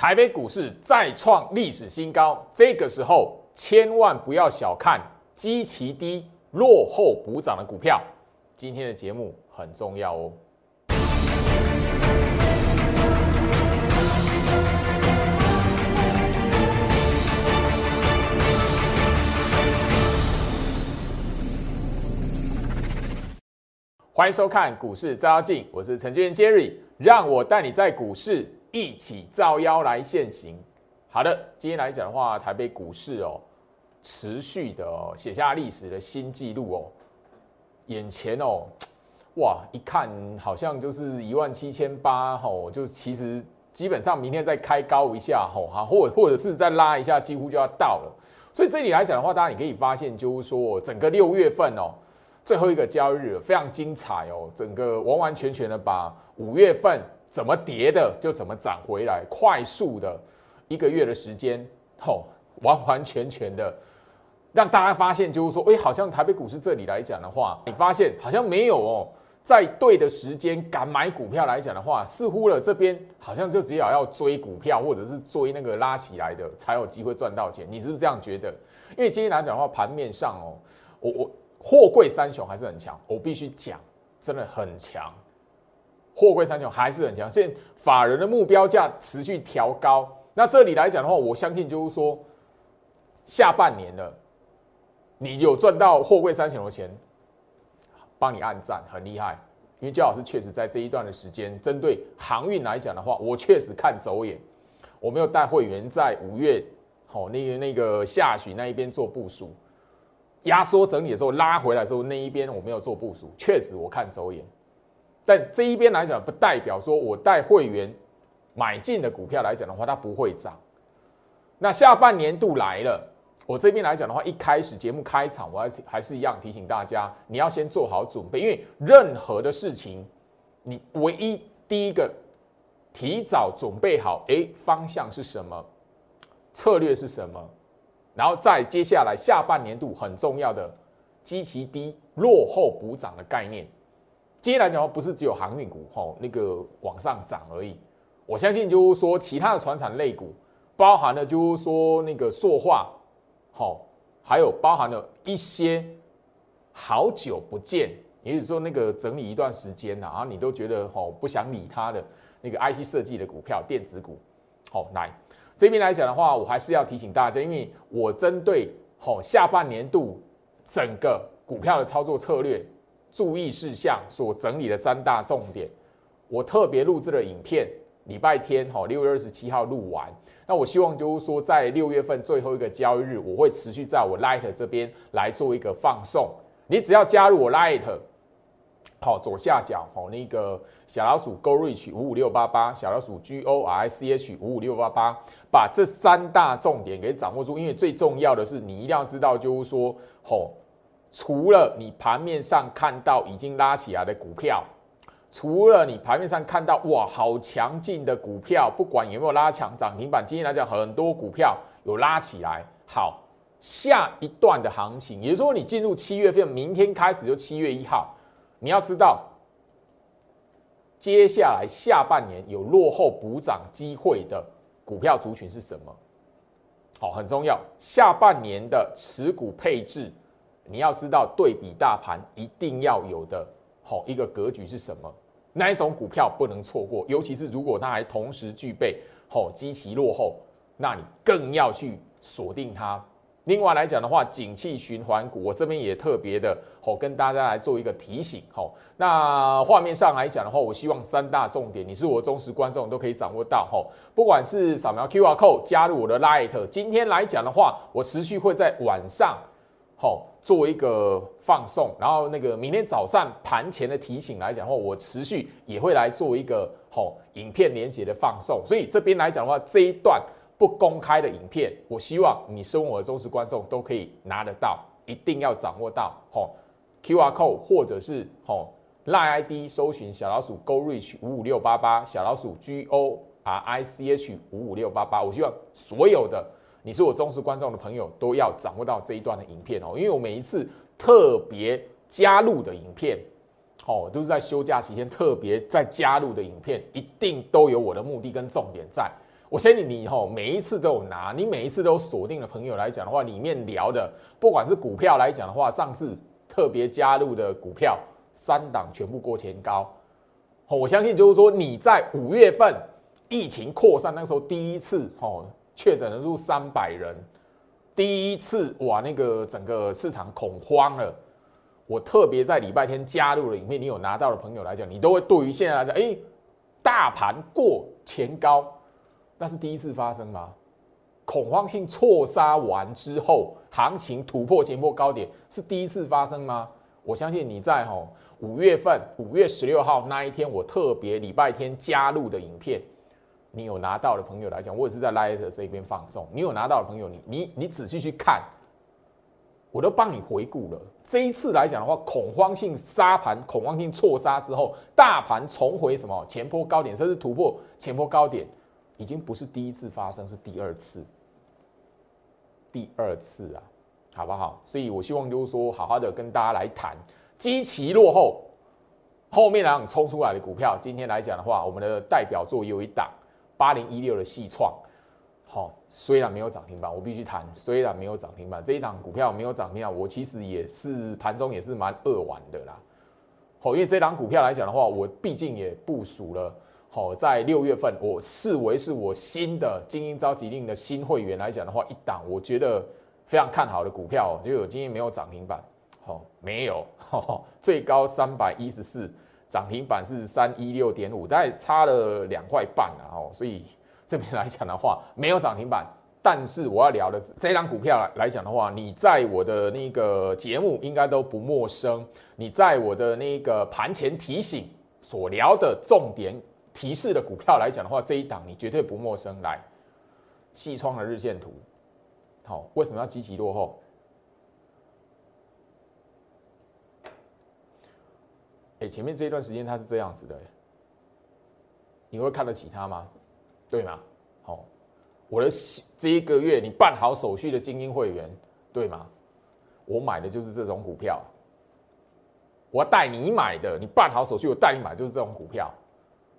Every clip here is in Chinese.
台北股市再创历史新高，这个时候千万不要小看基期低、落后补涨的股票。今天的节目很重要哦。欢迎收看股市照妖镜，我是程序员 Jerry，让我带你在股市一起造妖来现行。好的，今天来讲的话，台北股市哦，持续的哦写下历史的新纪录哦。眼前哦，哇，一看好像就是一万七千八吼，就其实基本上明天再开高一下吼，哈，或或者是再拉一下，几乎就要到了。所以这里来讲的话，大家你可以发现，就是说整个六月份哦。最后一个交易日非常精彩哦，整个完完全全的把五月份怎么跌的就怎么涨回来，快速的一个月的时间，吼，完完全全的让大家发现，就是说，哎，好像台北股市这里来讲的话，你发现好像没有哦，在对的时间敢买股票来讲的话，似乎了这边好像就只有要追股票或者是追那个拉起来的才有机会赚到钱，你是不是这样觉得？因为今天来讲的话，盘面上哦，我我。货柜三雄还是很强，我必须讲，真的很强。货柜三雄还是很强，现在法人的目标价持续调高。那这里来讲的话，我相信就是说，下半年了，你有赚到货柜三雄的钱，帮你按赞，很厉害。因为焦老师确实在这一段的时间，针对航运来讲的话，我确实看走眼。我没有带会员在五月，好那个那个下旬那一边做部署。压缩整理的时候拉回来之后，那一边我没有做部署，确实我看走眼。但这一边来讲，不代表说我带会员买进的股票来讲的话，它不会涨。那下半年度来了，我这边来讲的话，一开始节目开场，我还还是一样提醒大家，你要先做好准备，因为任何的事情，你唯一第一个提早准备好，哎，方向是什么，策略是什么。然后再接下来下半年度很重要的基期低落后补涨的概念，接下来讲不是只有航运股吼那个往上涨而已，我相信就是说其他的船产类股，包含了就是说那个塑化，好，还有包含了一些好久不见，也就是说那个整理一段时间了，然后你都觉得吼不想理它的那个 IC 设计的股票电子股，好来。这边来讲的话，我还是要提醒大家，因为我针对好下半年度整个股票的操作策略、注意事项所整理的三大重点，我特别录制了影片，礼拜天哈六月二十七号录完。那我希望就是说，在六月份最后一个交易日，我会持续在我 Light 这边来做一个放送。你只要加入我 Light。好，左下角好那个小老鼠 Go Reach 五五六八八，小老鼠 G O R I C H 五五六八八，把这三大重点给掌握住。因为最重要的是，你一定要知道，就是说，吼，除了你盘面上看到已经拉起来的股票，除了你盘面上看到哇好强劲的股票，不管有没有拉强涨停板，今天来讲很多股票有拉起来。好，下一段的行情，也就是说，你进入七月份，明天开始就七月一号。你要知道，接下来下半年有落后补涨机会的股票族群是什么？好，很重要。下半年的持股配置，你要知道对比大盘一定要有的好一个格局是什么？哪一种股票不能错过？尤其是如果它还同时具备好基期落后，那你更要去锁定它。另外来讲的话，景气循环股，我这边也特别的吼，跟大家来做一个提醒吼。那画面上来讲的话，我希望三大重点，你是我忠实观众都可以掌握到吼。不管是扫描 QR code 加入我的 Light，今天来讲的话，我持续会在晚上吼做一个放送，然后那个明天早上盘前的提醒来讲的话，我持续也会来做一个吼影片连接的放送。所以这边来讲的话，这一段。不公开的影片，我希望你身为我的忠实观众都可以拿得到，一定要掌握到。吼，Q R code 或者是吼 Line ID 搜寻小老鼠 Go Reach 五五六八八，小老鼠 G O R I C H 五五六八八。我希望所有的你是我忠实观众的朋友都要掌握到这一段的影片哦，因为我每一次特别加入的影片，哦，都是在休假期间特别在加入的影片，一定都有我的目的跟重点在。我相信你以后，每一次都有拿，你每一次都有锁定的朋友来讲的话，里面聊的不管是股票来讲的话，上次特别加入的股票三档全部过前高。我相信就是说你在五月份疫情扩散那时候第一次哦，确诊人数三百人，第一次哇，那个整个市场恐慌了。我特别在礼拜天加入了影片，你有拿到的朋友来讲，你都会对于现在来讲，哎，大盘过前高。那是第一次发生吗？恐慌性错杀完之后，行情突破前波高点是第一次发生吗？我相信你在吼五月份五月十六号那一天，我特别礼拜天加入的影片，你有拿到的朋友来讲，我也是在 Light 这边放送。你有拿到的朋友，你你你仔细去看，我都帮你回顾了。这一次来讲的话，恐慌性杀盘、恐慌性错杀之后，大盘重回什么前波高点，甚至突破前波高点。已经不是第一次发生，是第二次，第二次啊，好不好？所以我希望就是说，好好的跟大家来谈，基期落后，后面两冲出来的股票，今天来讲的话，我们的代表作有一档八零一六的细创，好，虽然没有涨停板，我必须谈，虽然没有涨停板，这一档股票没有涨停板，我其实也是盘中也是蛮扼腕的啦，好，因为这档股票来讲的话，我毕竟也部署了。好，在六月份，我视为是我新的精英召集令的新会员来讲的话，一档我觉得非常看好的股票，就有今天没有涨停板，好，没有，最高三百一十四，涨停板是三一六点五，大概差了两块半啊，哦，所以这边来讲的话，没有涨停板，但是我要聊的是这张股票来讲的话，你在我的那个节目应该都不陌生，你在我的那个盘前提醒所聊的重点。提示的股票来讲的话，这一档你绝对不陌生。来，细窗的日线图，好，为什么要积极落后？哎，前面这一段时间它是这样子的，你会看得起它吗？对吗？好，我的这一个月你办好手续的精英会员，对吗？我买的就是这种股票，我带你买的，你办好手续，我带你买就是这种股票。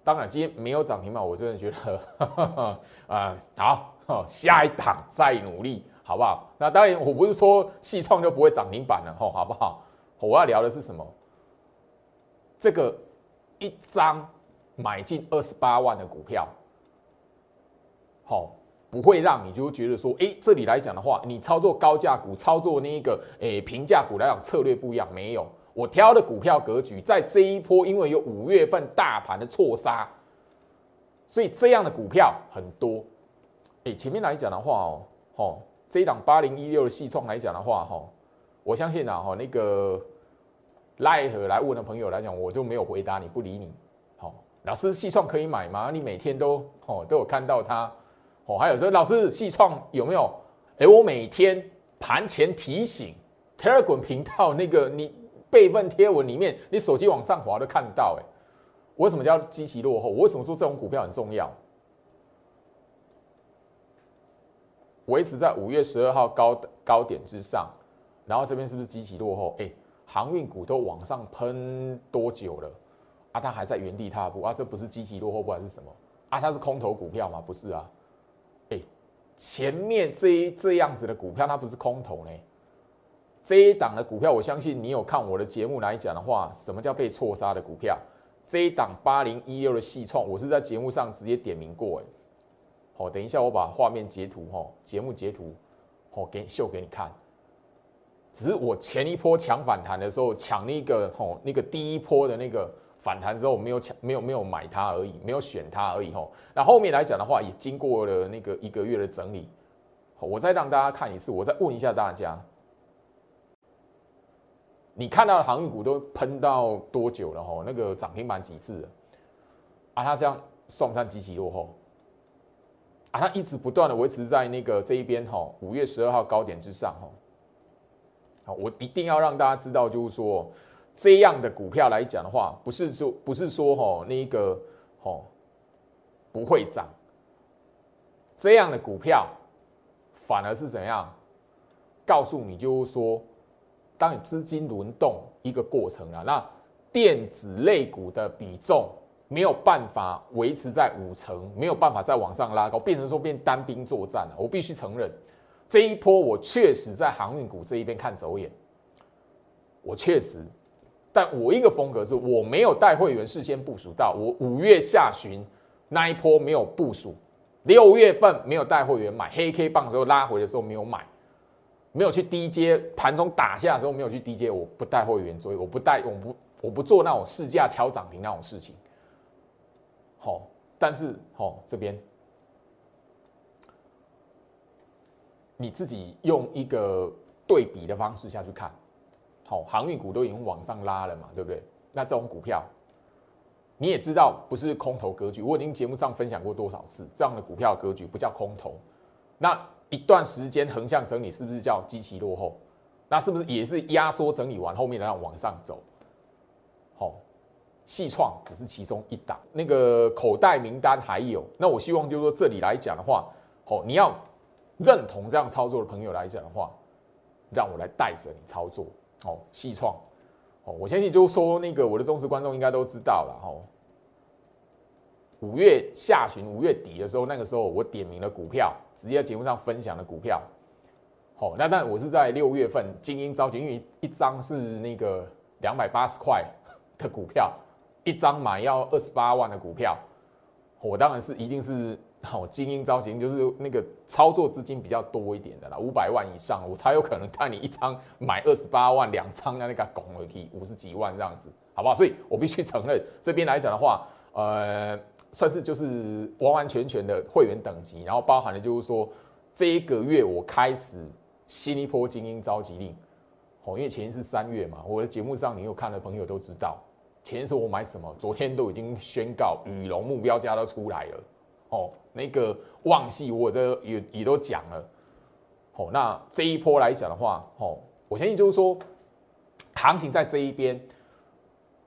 当然，今天没有涨停板，我真的觉得，啊，好，下一档再努力，好不好？那当然，我不是说细创就不会涨停板了，吼，好不好？我要聊的是什么？这个一张买进二十八万的股票，好，不会让你就觉得说，哎，这里来讲的话，你操作高价股，操作那一个，哎，平价股来讲策略不一样，没有。我挑的股票格局，在这一波，因为有五月份大盘的错杀，所以这样的股票很多。哎，前面来讲的话哦，哦，这一档八零一六的系创来讲的话，哈，我相信啊，哈，那个赖和来问的朋友来讲，我就没有回答你不理你。好，老师细创可以买吗？你每天都哦都有看到它，哦，还有说老师细创有没有？哎，我每天盘前提醒 Telegram 频道那个你。备份贴文里面，你手机往上滑都看得到。哎，为什么叫积极落后？我为什么说这种股票很重要？维持在五月十二号高高点之上，然后这边是不是积极落后？哎，航运股都往上喷多久了？啊，它还在原地踏步啊？这不是积极落后，不还是什么？啊，它是空头股票吗？不是啊。哎，前面这一这样子的股票，它不是空头呢？这一档的股票，我相信你有看我的节目来讲的话，什么叫被错杀的股票？这一档八零一六的细创，我是在节目上直接点名过，哎，好，等一下我把画面截图，哈，节目截图，好，给秀给你看。只是我前一波抢反弹的时候，抢那个，吼，那个第一波的那个反弹之后，没有抢，没有没有买它而已，没有选它而已，吼。那后面来讲的话，也经过了那个一个月的整理，我再让大家看一次，我再问一下大家。你看到的航运股都喷到多久了？吼，那个涨停板几次了？啊，它这样算不算极其落后？啊，它一直不断的维持在那个这一边，吼，五月十二号高点之上，吼。好，我一定要让大家知道，就是说这样的股票来讲的话，不是说不是说吼那个吼不会涨，这样的股票反而是怎样？告诉你就是说。当你资金轮动一个过程啊，那电子类股的比重没有办法维持在五成，没有办法再往上拉高，变成说变单兵作战了。我必须承认，这一波我确实在航运股这一边看走眼，我确实，但我一个风格是我没有带会员事先部署到，我五月下旬那一波没有部署，六月份没有带会员买黑 K 棒的时候拉回的时候没有买，没有去低阶盘中打下的时候没有去低阶，我不带会员追，我不带我不我不做那种市价敲涨停那种事情。好，但是好这边，你自己用一个对比的方式下去看，好，航运股都已经往上拉了嘛，对不对？那这种股票，你也知道不是空头格局，我已经节目上分享过多少次，这样的股票格局不叫空头。那一段时间横向整理是不是叫极其落后？那是不是也是压缩整理完后面然后往上走？好。细创只是其中一档，那个口袋名单还有。那我希望就是说，这里来讲的话，哦，你要认同这样操作的朋友来讲的话，让我来带着你操作。哦，细创，哦，我相信就是说，那个我的忠实观众应该都知道了。哦，五月下旬、五月底的时候，那个时候我点名了股票，直接在节目上分享的股票。好，那但我是在六月份精英召集，因为一张是那个两百八十块的股票。一张买要二十八万的股票，我当然是一定是好精英造型，就是那个操作资金比较多一点的啦，五百万以上，我才有可能带你一张买二十八万，两张那个拱而已，五十几万这样子，好不好？所以我必须承认，这边来讲的话，呃，算是就是完完全全的会员等级，然后包含了就是说，这一个月我开始新一波精英召集令，哦，因为前一是三月嘛，我的节目上你有看的朋友都知道。前是我买什么？昨天都已经宣告羽龙目标价都出来了，哦，那个旺系我这也也都讲了，哦，那这一波来讲的话，哦，我相信就是说，行情在这一边，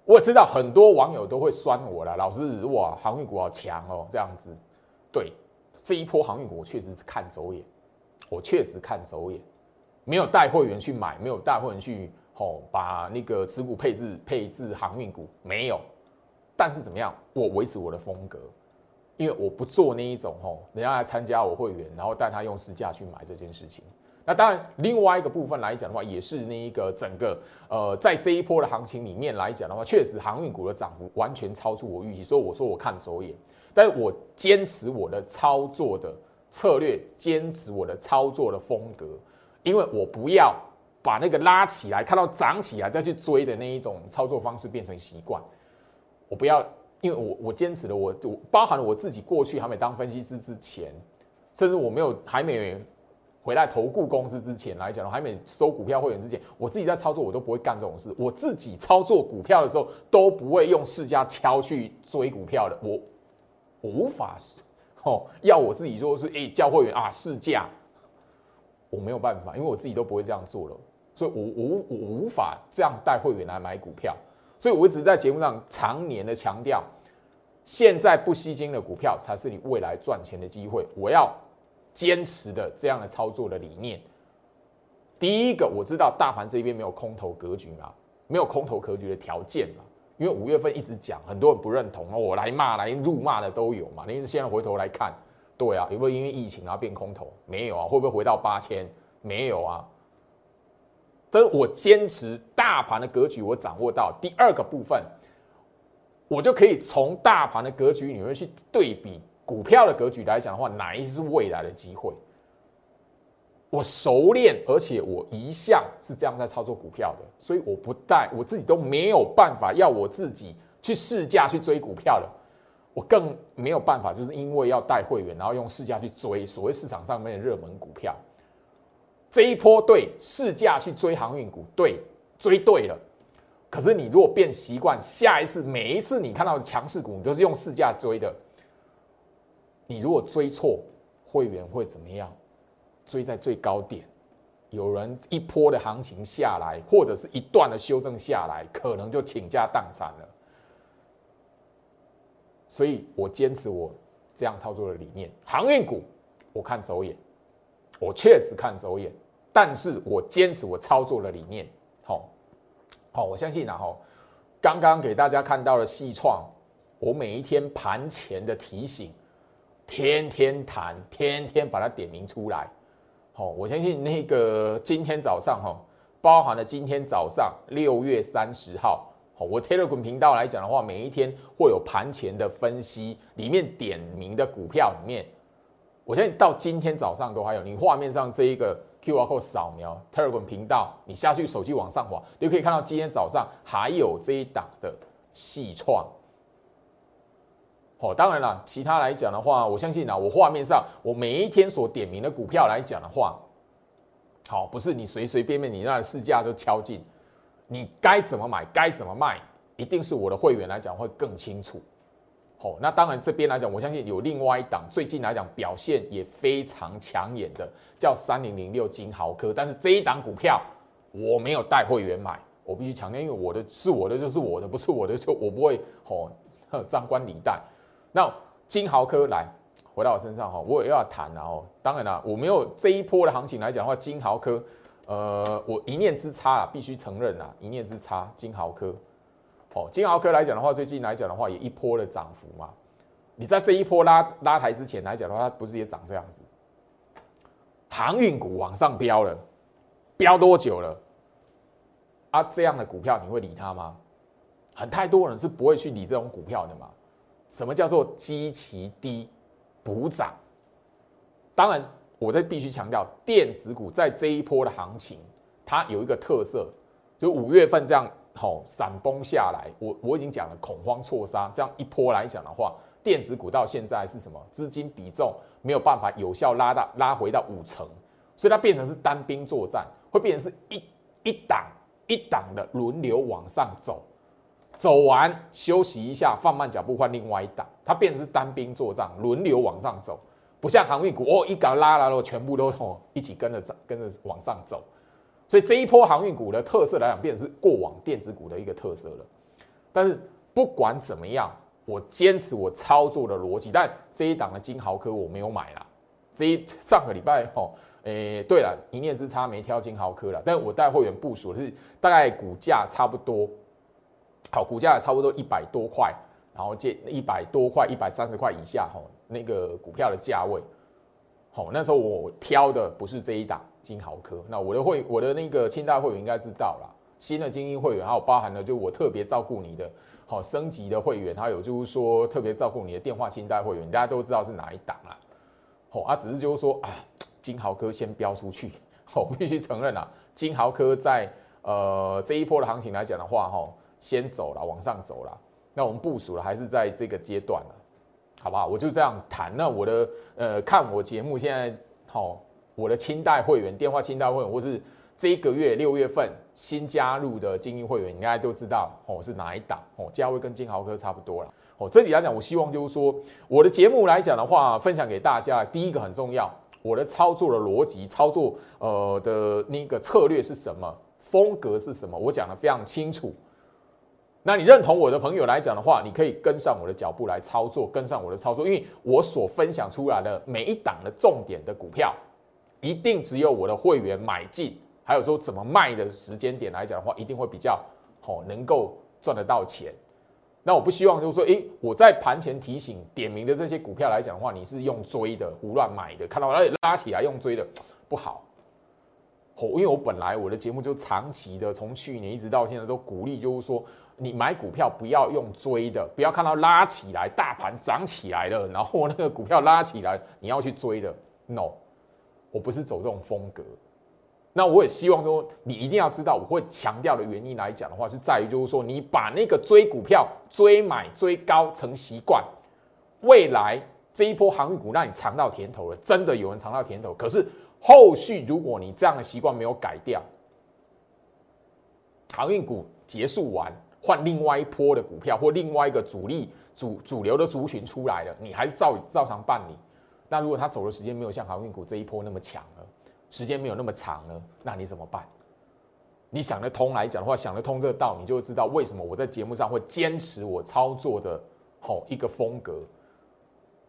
我知道很多网友都会酸我了，老师哇，航运股好强哦，这样子，对，这一波航运股我确实是看走眼，我确实看走眼，没有带会员去买，没有带会员去。哦，把那个持股配置配置航运股没有，但是怎么样？我维持我的风格，因为我不做那一种吼，人家来参加我会员，然后带他用市价去买这件事情。那当然，另外一个部分来讲的话，也是那一个整个呃，在这一波的行情里面来讲的话，确实航运股的涨幅完全超出我预期，所以我说我看走眼，但是我坚持我的操作的策略，坚持我的操作的风格，因为我不要。把那个拉起来，看到涨起来再去追的那一种操作方式变成习惯。我不要，因为我我坚持的，我我包含了我自己过去还没当分析师之前，甚至我没有还没回来投顾公司之前来讲，还没收股票会员之前，我自己在操作我都不会干这种事。我自己操作股票的时候都不会用市价敲去追股票的，我我无法哦，要我自己说是哎教会员啊市价，我没有办法，因为我自己都不会这样做了。所以，我无我无法这样带会员来买股票，所以我一直在节目上常年的强调，现在不吸金的股票才是你未来赚钱的机会。我要坚持的这样的操作的理念。第一个，我知道大盘这边没有空头格局嘛，没有空头格局的条件嘛，因为五月份一直讲，很多人不认同，我来骂来辱骂的都有嘛。你现在回头来看，对啊，有没有因为疫情然后变空头？没有啊，会不会回到八千？没有啊。所以我坚持大盘的格局，我掌握到第二个部分，我就可以从大盘的格局里面去对比股票的格局来讲的话，哪一是未来的机会？我熟练，而且我一向是这样在操作股票的，所以我不带我自己都没有办法要我自己去试价去追股票的，我更没有办法，就是因为要带会员，然后用试价去追所谓市场上面的热门股票。这一波对市价去追航运股，对追对了。可是你如果变习惯，下一次每一次你看到强势股，你都是用市价追的。你如果追错，会员会怎么样？追在最高点，有人一波的行情下来，或者是一段的修正下来，可能就倾家荡产了。所以我坚持我这样操作的理念，航运股我看走眼，我确实看走眼。但是我坚持我操作的理念，好，好，我相信啊，哈，刚刚给大家看到了细创，我每一天盘前的提醒，天天谈，天天把它点名出来。好，我相信那个今天早上哈，包含了今天早上六月三十号，好，我 Telegram 频道来讲的话，每一天会有盘前的分析，里面点名的股票里面，我相信到今天早上都还有。你画面上这一个 QR code 扫描 Telegram 频道，你下去手机往上滑，你就可以看到今天早上还有这一档的细创。哦，当然了，其他来讲的话，我相信啊，我画面上我每一天所点名的股票来讲的话，好，不是你随随便便你那市价就敲进，你该怎么买，该怎么卖，一定是我的会员来讲会更清楚。哦，那当然这边来讲，我相信有另外一档最近来讲表现也非常抢眼的，叫三零零六金豪科，但是这一档股票我没有带会员买，我必须强调，因为我的是我的就是我的，不是我的就我不会哦张冠李戴。那金豪科来回到我身上哈，我也要谈了哦。当然了，我没有这一波的行情来讲的话，金豪科，呃，我一念之差啊，必须承认啊，一念之差。金豪科，哦，金豪科来讲的话，最近来讲的话，也一波的涨幅嘛。你在这一波拉拉抬之前来讲的话，它不是也涨这样子？航运股往上飙了，飙多久了？啊，这样的股票你会理它吗？很太多人是不会去理这种股票的嘛。什么叫做基期低补涨？当然，我这必须强调，电子股在这一波的行情，它有一个特色，就五月份这样好闪崩下来，我我已经讲了恐慌错杀，这样一波来讲的话，电子股到现在是什么？资金比重没有办法有效拉到拉回到五成，所以它变成是单兵作战，会变成是一一档一档的轮流往上走。走完休息一下，放慢脚步换另外一档，它变成是单兵作战，轮流往上走，不像航运股哦，一搞拉来了，全部都哦一起跟着跟着往上走。所以这一波航运股的特色来讲，变成是过往电子股的一个特色了。但是不管怎么样，我坚持我操作的逻辑。但这一档的金豪科我没有买啦。这一上个礼拜哦，诶，对了，一念之差没挑金豪科了，但我带会员部署的是大概股价差不多。好，股价也差不多一百多块，然后借一百多块，一百三十块以下，吼，那个股票的价位，好，那时候我挑的不是这一档金豪科，那我的会，我的那个清代会员应该知道啦，新的精英会员，还有包含了就我特别照顾你的，好升级的会员，还有就是说特别照顾你的电话清代会员，大家都知道是哪一档啦，好，啊，只是就是说啊，金豪科先标出去，我必须承认啊，金豪科在呃这一波的行情来讲的话，哈。先走了，往上走了。那我们部署了，还是在这个阶段，好不好？我就这样谈。那我的呃，看我节目现在好，我的清代会员、电话清代会员，或是这一个月六月份新加入的精英会员，应该都知道哦，是哪一档哦？价位跟金豪科差不多了哦。这里来讲，我希望就是说，我的节目来讲的话，分享给大家。第一个很重要，我的操作的逻辑、操作呃的那个策略是什么，风格是什么，我讲的非常清楚。那你认同我的朋友来讲的话，你可以跟上我的脚步来操作，跟上我的操作，因为我所分享出来的每一档的重点的股票，一定只有我的会员买进，还有说怎么卖的时间点来讲的话，一定会比较好，能够赚得到钱。那我不希望就是说，诶，我在盘前提醒点名的这些股票来讲的话，你是用追的，胡乱买的，看到拉拉起来用追的，不好。哦，因为我本来我的节目就长期的，从去年一直到现在都鼓励，就是说。你买股票不要用追的，不要看到拉起来，大盘涨起来了，然后那个股票拉起来，你要去追的。No，我不是走这种风格。那我也希望说，你一定要知道，我会强调的原因来讲的话，是在于就是说，你把那个追股票、追买、追高成习惯，未来这一波航运股让你尝到甜头了，真的有人尝到甜头。可是后续如果你这样的习惯没有改掉，航运股结束完。换另外一波的股票，或另外一个主力主主流的族群出来了，你还照照常办理。那如果他走的时间没有像航运股这一波那么强了，时间没有那么长了，那你怎么办？你想得通来讲的话，想得通这个道，你就会知道为什么我在节目上会坚持我操作的好一个风格。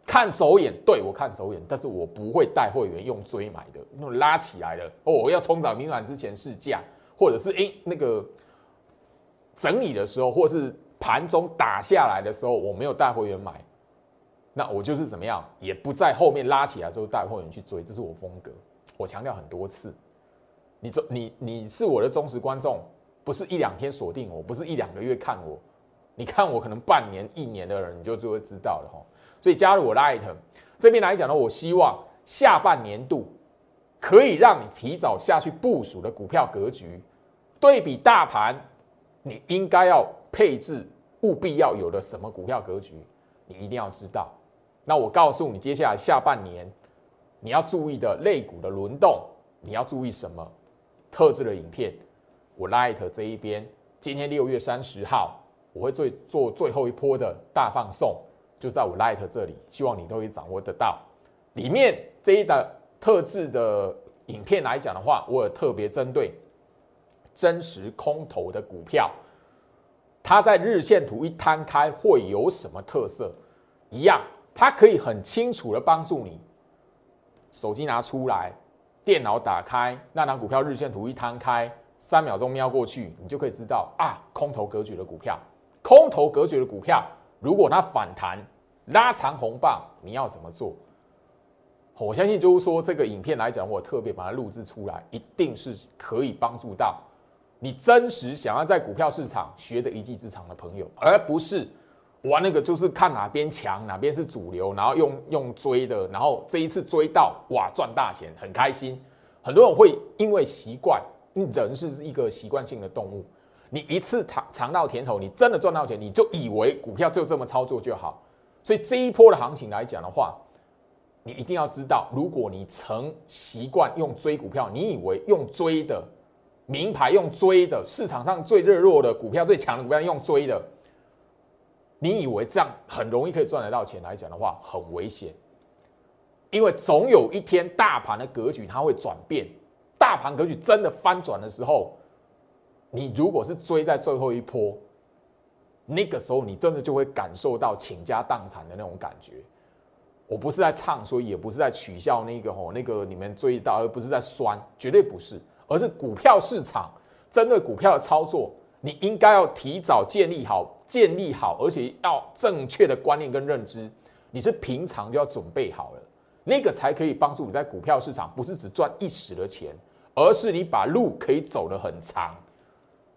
看走眼，对我看走眼，但是我不会带会员用追买的，那种拉起来了哦，我要冲涨明晚之前试价，或者是诶那个。整理的时候，或是盘中打下来的时候，我没有带会员买，那我就是怎么样，也不在后面拉起来之后带会员去追，这是我风格。我强调很多次，你忠你你是我的忠实观众，不是一两天锁定我，不是一两个月看我，你看我可能半年一年的人，你就就会知道了哈。所以加入我的 item 这边来讲呢，我希望下半年度可以让你提早下去部署的股票格局，对比大盘，你应该要配置务必要有的什么股票格局，你一定要知道。那我告诉你，接下来下半年。你要注意的类股的轮动，你要注意什么？特制的影片，我 Light 这一边，今天六月三十号，我会最做最后一波的大放送，就在我 Light 这里，希望你都可以掌握得到。里面这一的特制的影片来讲的话，我有特别针对真实空头的股票，它在日线图一摊开会有什么特色？一样，它可以很清楚的帮助你。手机拿出来，电脑打开，那张股票日线图一摊开，三秒钟瞄过去，你就可以知道啊，空头格局的股票，空头格局的股票，如果它反弹拉长红棒，你要怎么做？我相信就是说，这个影片来讲，我特别把它录制出来，一定是可以帮助到你真实想要在股票市场学的一技之长的朋友，而不是。玩那个就是看哪边强，哪边是主流，然后用用追的，然后这一次追到哇赚大钱，很开心。很多人会因为习惯，人是一个习惯性的动物，你一次尝尝到甜头，你真的赚到钱，你就以为股票就这么操作就好。所以这一波的行情来讲的话，你一定要知道，如果你曾习惯用追股票，你以为用追的名牌用追的市场上最热络的股票最强的股票用追的。你以为这样很容易可以赚得到钱来讲的话，很危险，因为总有一天大盘的格局它会转变，大盘格局真的翻转的时候，你如果是追在最后一波，那个时候你真的就会感受到倾家荡产的那种感觉。我不是在唱衰，也不是在取笑那个吼那个你们追到，而不是在酸，绝对不是，而是股票市场针对股票的操作，你应该要提早建立好。建立好，而且要正确的观念跟认知，你是平常就要准备好了，那个才可以帮助你在股票市场，不是只赚一时的钱，而是你把路可以走得很长。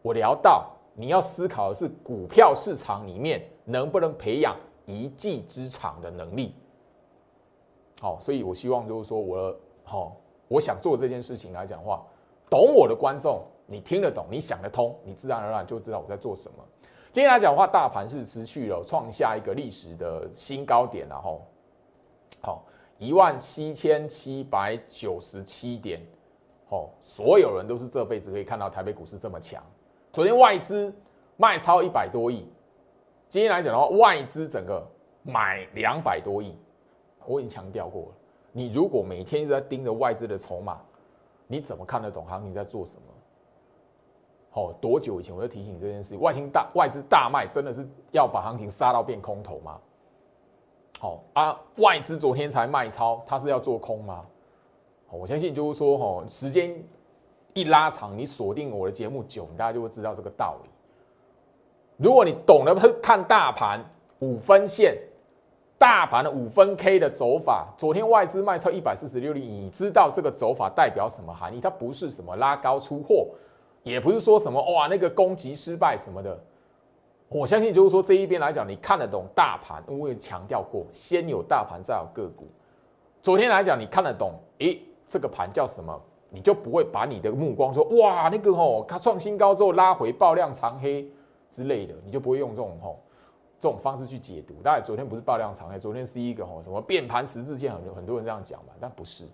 我聊到你要思考的是股票市场里面能不能培养一技之长的能力。好，所以我希望就是说，我好，我想做这件事情来讲话，懂我的观众，你听得懂，你想得通，你自然而然就知道我在做什么。今天来讲的话，大盘是持续了创下一个历史的新高点，然后好一万七千七百九十七点，哦，所有人都是这辈子可以看到台北股市这么强。昨天外资卖超一百多亿，今天来讲的话，外资整个买两百多亿。我已经强调过了，你如果每天一直在盯着外资的筹码，你怎么看得懂行情在做什么？哦，多久以前我就提醒你这件事？外星大外资大卖，真的是要把行情杀到变空头吗？好啊，外资昨天才卖超，他是要做空吗？我相信就是说，哈，时间一拉长，你锁定我的节目久，大家就会知道这个道理。如果你懂得看大盘五分线，大盘的五分 K 的走法，昨天外资卖超一百四十六亿，你知道这个走法代表什么含义？它不是什么拉高出货。也不是说什么哇，那个攻击失败什么的，我相信就是说这一边来讲，你看得懂大盘，我也强调过，先有大盘再有个股。昨天来讲，你看得懂，诶，这个盘叫什么，你就不会把你的目光说哇，那个吼，它创新高之后拉回爆量长黑之类的，你就不会用这种吼这种方式去解读。当然，昨天不是爆量长黑，昨天是一个吼什么变盘十字线，很很多人这样讲嘛，但不是。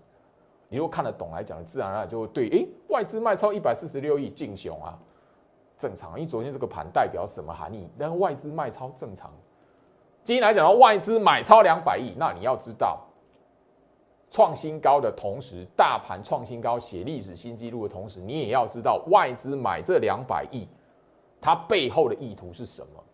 你如果看得懂来讲，自然而然就会对。哎，外资卖超一百四十六亿进熊啊，正常。因为昨天这个盘代表什么含义？但外资卖超正常。今天来讲到，外资买超两百亿，那你要知道，创新高的同时，大盘创新高写历史新纪录的同时，你也要知道外资买这两百亿，它背后的意图是什么？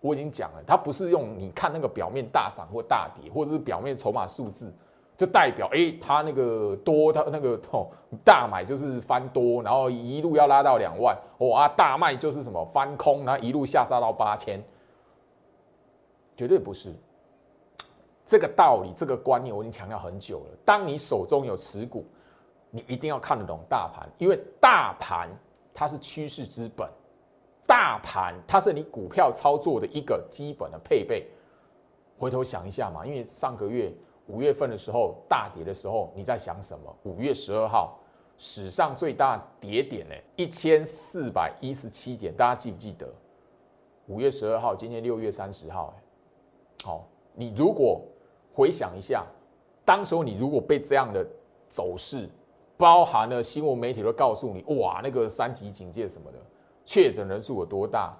我已经讲了，它不是用你看那个表面大涨或大跌，或者是表面筹码数字。就代表哎，它那个多，它那个哦大买就是翻多，然后一路要拉到两万，哦啊，大卖就是什么翻空，然后一路下杀到八千，绝对不是。这个道理，这个观念我已经强调很久了。当你手中有持股，你一定要看得懂大盘，因为大盘它是趋势之本，大盘它是你股票操作的一个基本的配备。回头想一下嘛，因为上个月。五月份的时候大跌的时候，你在想什么？五月十二号史上最大跌点呢？一千四百一十七点，大家记不记得？五月十二号，今天六月三十号，好，你如果回想一下，当时候你如果被这样的走势，包含了新闻媒体都告诉你，哇，那个三级警戒什么的，确诊人数有多大？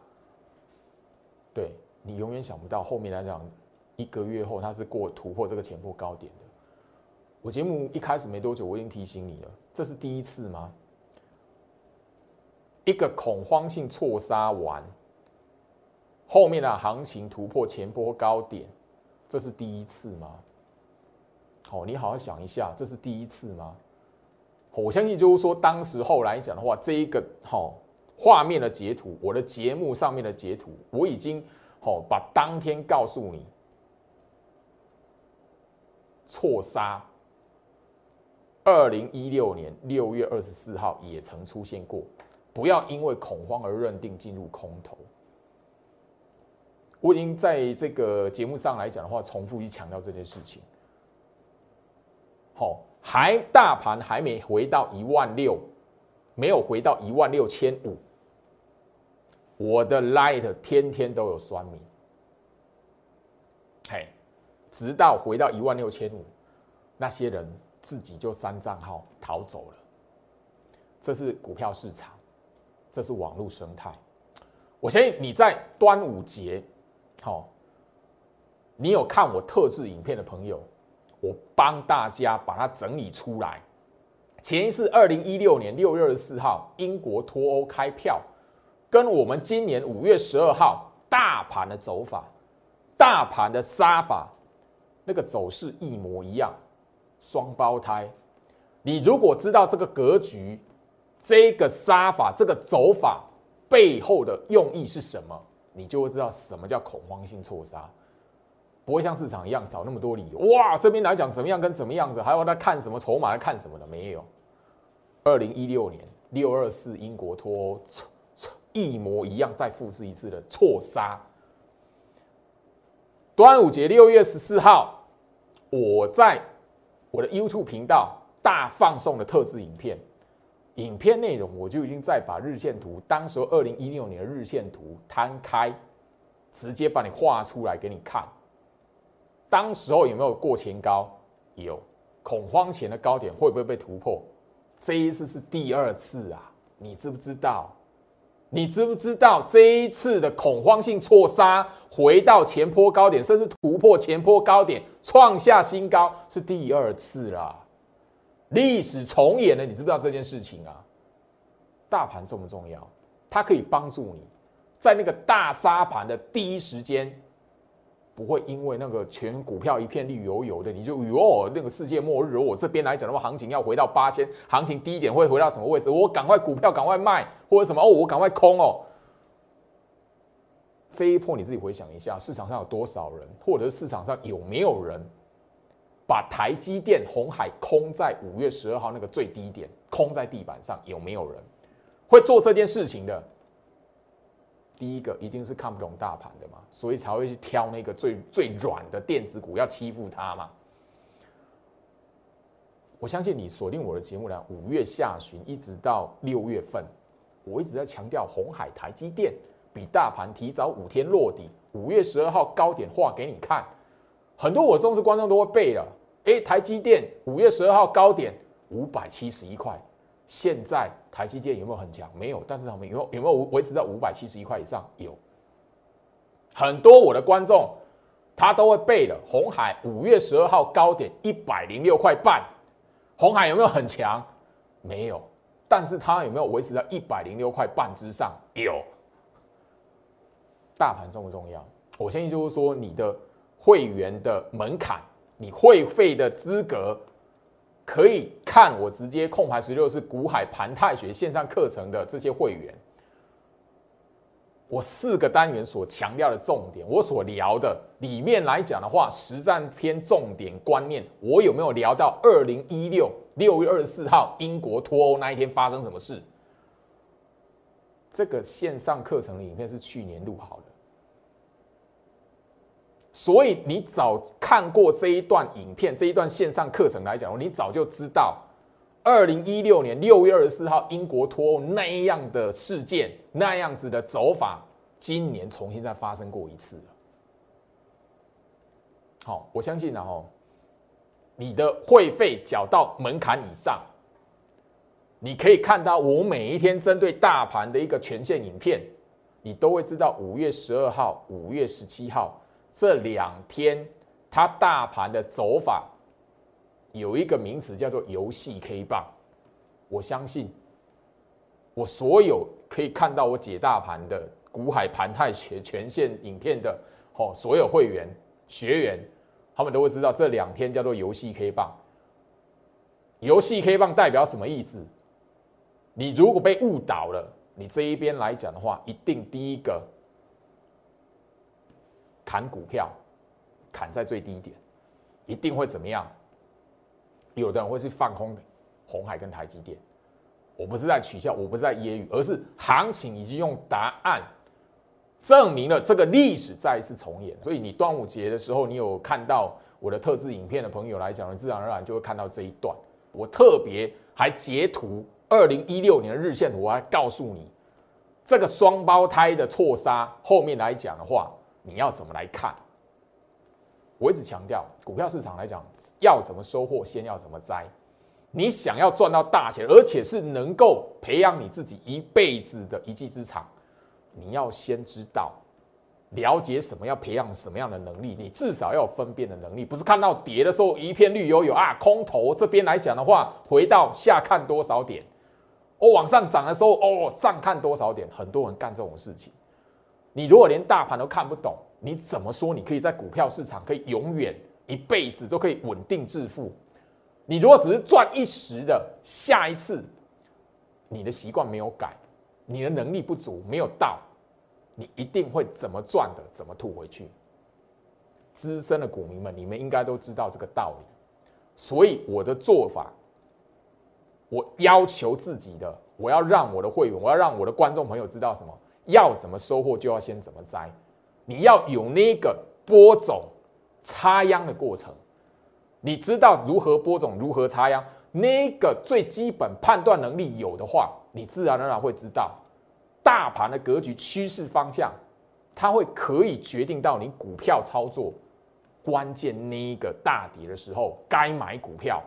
对你永远想不到后面来讲。一个月后，它是过突破这个前波高点的。我节目一开始没多久，我已经提醒你了，这是第一次吗？一个恐慌性错杀完，后面的行情突破前波高点，这是第一次吗？好，你好好想一下，这是第一次吗？我相信就是说，当时候来讲的话，这一个好画面的截图，我的节目上面的截图，我已经好把当天告诉你。错杀，二零一六年六月二十四号也曾出现过。不要因为恐慌而认定进入空头。我已经在这个节目上来讲的话，重复去强调这件事情。好，还大盘还没回到一万六，没有回到一万六千五。我的 light 天天都有酸米，嘿。直到回到一万六千五，那些人自己就删账号逃走了。这是股票市场，这是网络生态。我相信你在端午节，好，你有看我特制影片的朋友，我帮大家把它整理出来。前一次二零一六年六月二十四号英国脱欧开票，跟我们今年五月十二号大盘的走法、大盘的杀法。那个走势一模一样，双胞胎。你如果知道这个格局、这个杀法、这个走法背后的用意是什么，你就会知道什么叫恐慌性错杀，不会像市场一样找那么多理由。哇，这边来讲怎么样跟怎么样子，还要在看什么筹码，在看什么的没有。二零一六年六二四英国脱欧，一模一样，再复制一次的错杀。端午节六月十四号。我在我的 YouTube 频道大放送的特制影片，影片内容我就已经在把日线图，当时二零一六年的日线图摊开，直接把你画出来给你看。当时候有没有过前高？有，恐慌前的高点会不会被突破？这一次是第二次啊，你知不知道？你知不知道这一次的恐慌性错杀，回到前坡高点，甚至突破前坡高点，创下新高，是第二次啦，历史重演了。你知不知道这件事情啊？大盘重不重要？它可以帮助你在那个大杀盘的第一时间。不会因为那个全股票一片绿油油的，你就哟那个世界末日。我这边来讲的话，行情要回到八千，行情低点会回到什么位置？我赶快股票赶快卖，或者什么哦，我赶快空哦。这一波你自己回想一下，市场上有多少人，或者是市场上有没有人把台积电、红海空在五月十二号那个最低点，空在地板上？有没有人会做这件事情的？第一个一定是看不懂大盘的嘛，所以才会去挑那个最最软的电子股要欺负它嘛。我相信你锁定我的节目呢，五月下旬一直到六月份，我一直在强调红海、台积电比大盘提早五天落底，五月十二号高点画给你看，很多我忠实观众都会背了。哎，台积电五月十二号高点五百七十一块。现在台积电有没有很强？没有，但是他们有有没有维持在五百七十一块以上？有，很多我的观众他都会背了。红海五月十二号高点一百零六块半，红海有没有很强？没有，但是它有没有维持在一百零六块半之上？有。大盘重不重要？我相信就是说你的会员的门槛你会费的资格，可以看我直接空牌十六是股海盘泰学线上课程的这些会员。我四个单元所强调的重点，我所聊的里面来讲的话，实战篇重点观念，我有没有聊到二零一六六月二十四号英国脱欧那一天发生什么事？这个线上课程的影片是去年录好的，所以你早看过这一段影片，这一段线上课程来讲，你早就知道二零一六年六月二十四号英国脱欧那样的事件，那样子的走法。今年重新再发生过一次。好，我相信然后你的会费缴到门槛以上，你可以看到我每一天针对大盘的一个全线影片，你都会知道五月十二号、五月十七号这两天它大盘的走法有一个名词叫做游戏 K 棒。我相信我所有可以看到我解大盘的。股海盘泰全全线影片的哦，所有会员学员，他们都会知道这两天叫做游戏 K 棒。游戏 K 棒代表什么意思？你如果被误导了，你这一边来讲的话，一定第一个砍股票，砍在最低点，一定会怎么样？有的人会去放空红海跟台积电。我不是在取笑，我不是在揶揄，而是行情已经用答案。证明了这个历史再一次重演，所以你端午节的时候，你有看到我的特制影片的朋友来讲，自然而然就会看到这一段。我特别还截图二零一六年的日线图，我还告诉你这个双胞胎的错杀后面来讲的话，你要怎么来看？我一直强调，股票市场来讲，要怎么收获，先要怎么栽。你想要赚到大钱，而且是能够培养你自己一辈子的一技之长。你要先知道，了解什么要培养什么样的能力，你至少要有分辨的能力，不是看到跌的时候一片绿油油啊，空头这边来讲的话，回到下看多少点，哦，往上涨的时候哦，上看多少点，很多人干这种事情。你如果连大盘都看不懂，你怎么说你可以在股票市场可以永远一辈子都可以稳定致富？你如果只是赚一时的，下一次你的习惯没有改。你的能力不足，没有到，你一定会怎么赚的，怎么吐回去。资深的股民们，你们应该都知道这个道理。所以我的做法，我要求自己的，我要让我的会员，我要让我的观众朋友知道什么？要怎么收获，就要先怎么栽。你要有那个播种、插秧的过程。你知道如何播种，如何插秧，那个最基本判断能力有的话。你自然而然会知道，大盘的格局、趋势方向，它会可以决定到你股票操作关键那一个大跌的时候该买股票，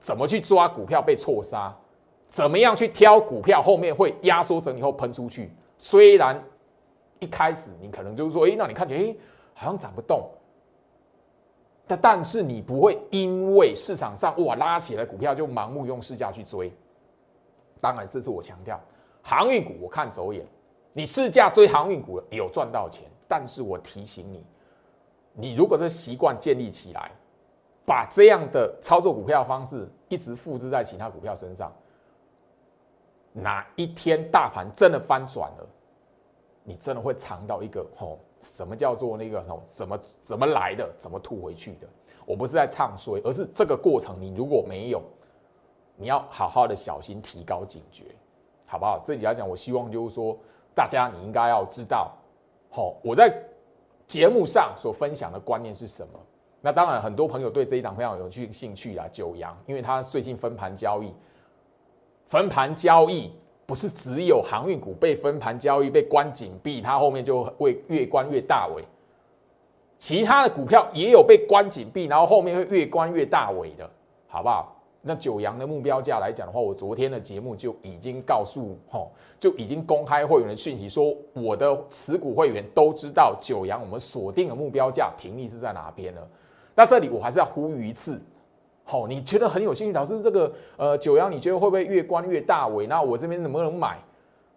怎么去抓股票被错杀，怎么样去挑股票后面会压缩整理后喷出去。虽然一开始你可能就是说，哎，那你看起来哎好像涨不动，但但是你不会因为市场上哇拉起来股票就盲目用市价去追。当然，这是我强调，航运股我看走眼。你市价追航运股有赚到钱，但是我提醒你，你如果这习惯建立起来，把这样的操作股票方式一直复制在其他股票身上，哪一天大盘真的翻转了，你真的会尝到一个吼，什么叫做那个什么怎么怎么来的，怎么吐回去的？我不是在唱衰，而是这个过程你如果没有。你要好好的小心，提高警觉，好不好？这里来讲，我希望就是说，大家你应该要知道，好，我在节目上所分享的观念是什么。那当然，很多朋友对这一档非常有趣兴趣啊，九阳，因为他最近分盘交易，分盘交易不是只有航运股被分盘交易被关紧闭，它后面就会越关越大尾，其他的股票也有被关紧闭，然后后面会越关越大尾的，好不好？那九阳的目标价来讲的话，我昨天的节目就已经告诉吼，就已经公开会员的讯息，说我的持股会员都知道九阳我们锁定的目标价停利是在哪边了。那这里我还是要呼吁一次，好，你觉得很有兴趣，老师这个呃九阳，你觉得会不会越关越大尾？那我这边能不能买？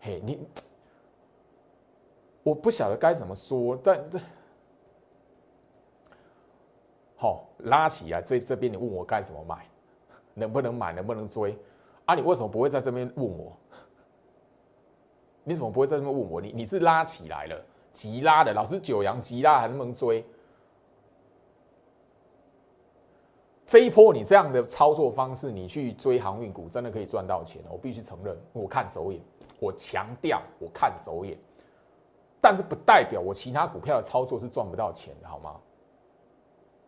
嘿，你我不晓得该怎么说，但这好拉起来，这这边你问我该怎么买，能不能买，能不能追？啊，你为什么不会在这边问我？你怎么不会在这边问我？你你是拉起来了，急拉的，老师九阳急拉还能不能追？这一波你这样的操作方式，你去追航运股，真的可以赚到钱。我必须承认，我看走眼，我强调我看走眼，但是不代表我其他股票的操作是赚不到钱的，好吗？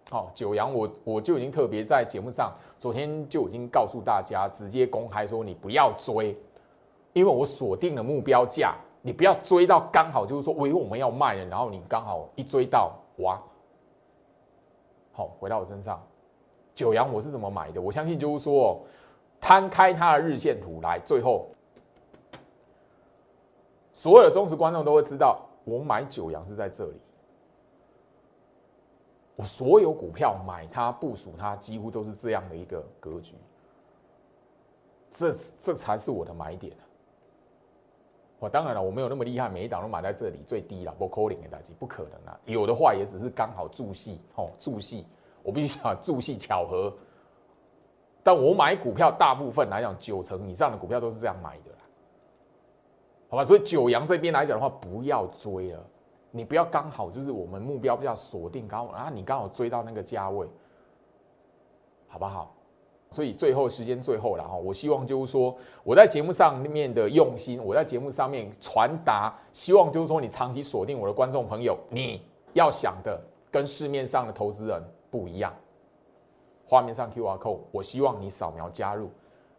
好，九阳我我就已经特别在节目上，昨天就已经告诉大家，直接公开说你不要追，因为我锁定了目标价，你不要追到刚好就是说，喂，我们要卖了，然后你刚好一追到，哇，好，回到我身上。九阳我是怎么买的？我相信就是说，摊开它的日线图来，最后所有的忠实观众都会知道，我买九阳是在这里。我所有股票买它、部署它，几乎都是这样的一个格局。这这才是我的买点我当然了，我没有那么厉害，每一档都买在这里最低了，不扣零给大家，不可能啊。有的话也只是刚好助戏哦，助戏。我必须讲助戏巧合，但我买股票大部分来讲，九成以上的股票都是这样买的啦，好吧？所以九阳这边来讲的话，不要追了，你不要刚好就是我们目标比较锁定刚好啊，你刚好追到那个价位，好不好？所以最后时间最后了哈，我希望就是说我在节目上面的用心，我在节目上面传达，希望就是说你长期锁定我的观众朋友，你要想的跟市面上的投资人。不一样，画面上 Q R code，我希望你扫描加入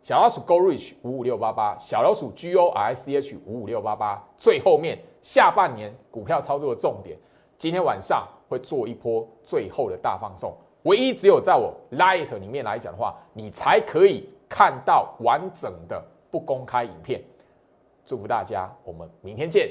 小老鼠 Go Reach 五五六八八，小老鼠 G O R C H 五五六八八。最后面下半年股票操作的重点，今天晚上会做一波最后的大放送。唯一只有在我 Light 里面来讲的话，你才可以看到完整的不公开影片。祝福大家，我们明天见。